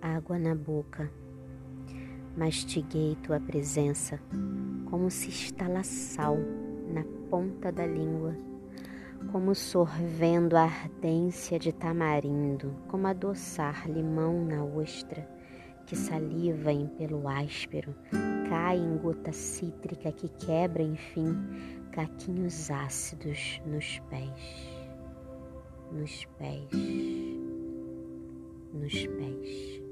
água na boca. Mastiguei tua presença como se estala sal na ponta da língua, como sorvendo a ardência de tamarindo, como adoçar limão na ostra, que saliva em pelo áspero, cai em gota cítrica que quebra, enfim, caquinhos ácidos nos pés, nos pés, nos pés.